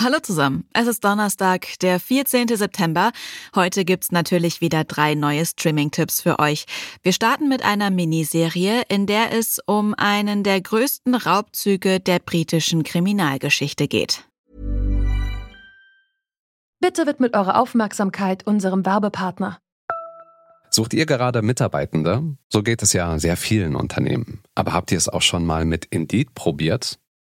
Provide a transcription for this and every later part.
Hallo zusammen, es ist Donnerstag, der 14. September. Heute gibt's natürlich wieder drei neue Streaming-Tipps für euch. Wir starten mit einer Miniserie, in der es um einen der größten Raubzüge der britischen Kriminalgeschichte geht. Bitte widmet eure Aufmerksamkeit unserem Werbepartner. Sucht ihr gerade Mitarbeitende? So geht es ja sehr vielen Unternehmen. Aber habt ihr es auch schon mal mit Indeed probiert?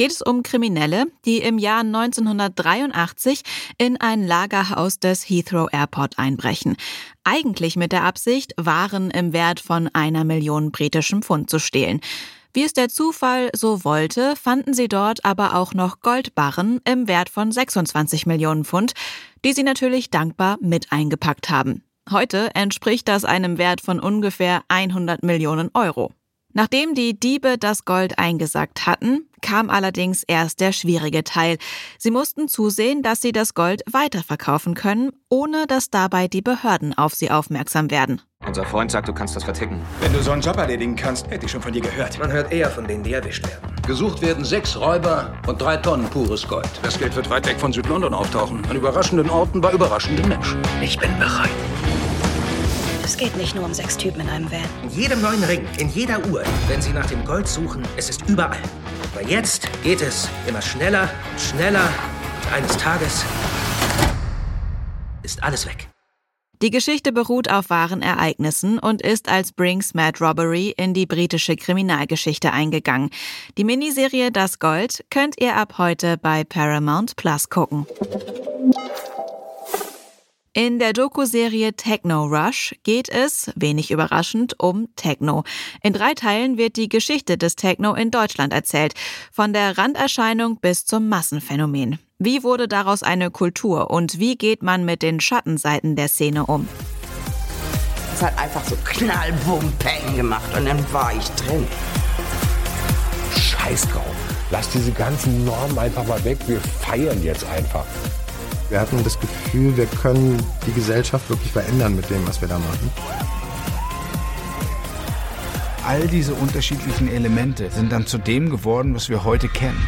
geht es um Kriminelle, die im Jahr 1983 in ein Lagerhaus des Heathrow Airport einbrechen. Eigentlich mit der Absicht, Waren im Wert von einer Million britischem Pfund zu stehlen. Wie es der Zufall so wollte, fanden sie dort aber auch noch Goldbarren im Wert von 26 Millionen Pfund, die sie natürlich dankbar mit eingepackt haben. Heute entspricht das einem Wert von ungefähr 100 Millionen Euro. Nachdem die Diebe das Gold eingesackt hatten, kam allerdings erst der schwierige Teil. Sie mussten zusehen, dass sie das Gold weiterverkaufen können, ohne dass dabei die Behörden auf sie aufmerksam werden. Unser Freund sagt, du kannst das verticken. Wenn du so einen Job erledigen kannst, hätte ich schon von dir gehört. Man hört eher von denen, die erwischt werden. Gesucht werden sechs Räuber und drei Tonnen pures Gold. Das Geld wird weit weg von Südlondon auftauchen. An überraschenden Orten bei überraschenden Menschen. Ich bin bereit. Es geht nicht nur um sechs Typen in einem Van. In jedem neuen Ring, in jeder Uhr, wenn Sie nach dem Gold suchen, es ist überall. Aber jetzt geht es immer schneller und schneller und eines Tages ist alles weg. Die Geschichte beruht auf wahren Ereignissen und ist als Brinks Mad Robbery in die britische Kriminalgeschichte eingegangen. Die Miniserie Das Gold könnt ihr ab heute bei Paramount Plus gucken. In der Doku-Serie Techno Rush geht es, wenig überraschend, um Techno. In drei Teilen wird die Geschichte des Techno in Deutschland erzählt, von der Randerscheinung bis zum Massenphänomen. Wie wurde daraus eine Kultur und wie geht man mit den Schattenseiten der Szene um? Es hat einfach so knall, bum, peng gemacht und dann war ich drin. Scheiß drauf. Lass diese ganzen Normen einfach mal weg. Wir feiern jetzt einfach. Wir hatten das Gefühl, wir können die Gesellschaft wirklich verändern mit dem, was wir da machen. All diese unterschiedlichen Elemente sind dann zu dem geworden, was wir heute kennen.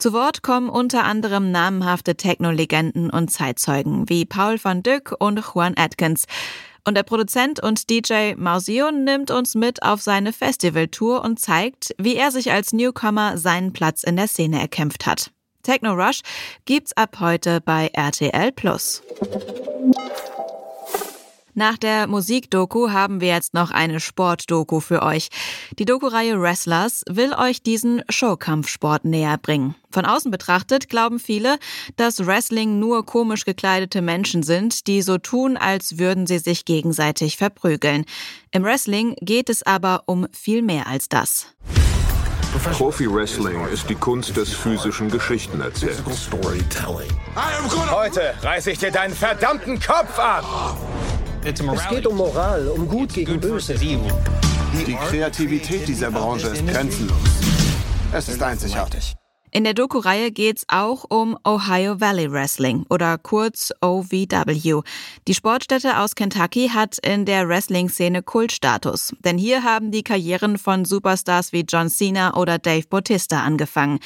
Zu Wort kommen unter anderem namenhafte Techno-Legenden und Zeitzeugen wie Paul van Dyck und Juan Atkins. Und der Produzent und DJ Mausio nimmt uns mit auf seine Festivaltour und zeigt, wie er sich als Newcomer seinen Platz in der Szene erkämpft hat. Techno Rush gibt's ab heute bei RTL Plus. Nach der Musikdoku haben wir jetzt noch eine Sportdoku für euch. Die Doku-Reihe Wrestlers will euch diesen Showkampfsport näher bringen. Von außen betrachtet glauben viele, dass Wrestling nur komisch gekleidete Menschen sind, die so tun, als würden sie sich gegenseitig verprügeln. Im Wrestling geht es aber um viel mehr als das. Profi-Wrestling ist die Kunst des physischen Geschichtenerzählens. Heute reiße ich dir deinen verdammten Kopf ab! Es geht um Moral, um Gut gegen Böse. Die Kreativität dieser Branche ist grenzenlos. Es ist einzigartig. In der Doku-Reihe geht's auch um Ohio Valley Wrestling oder kurz OVW. Die Sportstätte aus Kentucky hat in der Wrestling-Szene Kultstatus, denn hier haben die Karrieren von Superstars wie John Cena oder Dave Bautista angefangen.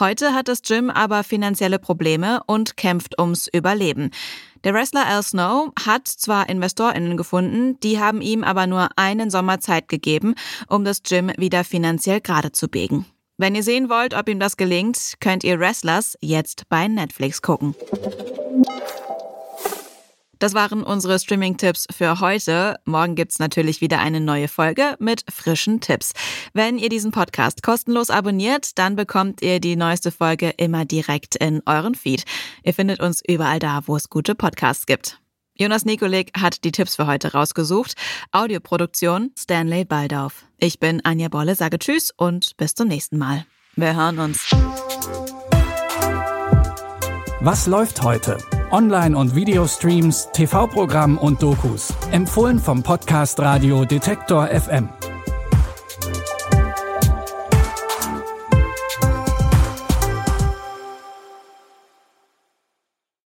Heute hat das Gym aber finanzielle Probleme und kämpft ums Überleben. Der Wrestler Al Snow hat zwar InvestorInnen gefunden, die haben ihm aber nur einen Sommer Zeit gegeben, um das Gym wieder finanziell gerade zu biegen. Wenn ihr sehen wollt, ob ihm das gelingt, könnt ihr Wrestlers jetzt bei Netflix gucken. Das waren unsere Streaming-Tipps für heute. Morgen gibt's natürlich wieder eine neue Folge mit frischen Tipps. Wenn ihr diesen Podcast kostenlos abonniert, dann bekommt ihr die neueste Folge immer direkt in euren Feed. Ihr findet uns überall da, wo es gute Podcasts gibt. Jonas Nikolik hat die Tipps für heute rausgesucht. Audioproduktion Stanley Baldauf. Ich bin Anja Bolle, sage Tschüss und bis zum nächsten Mal. Wir hören uns. Was läuft heute? Online- und Videostreams, TV-Programm und Dokus. Empfohlen vom Podcast Radio Detektor FM.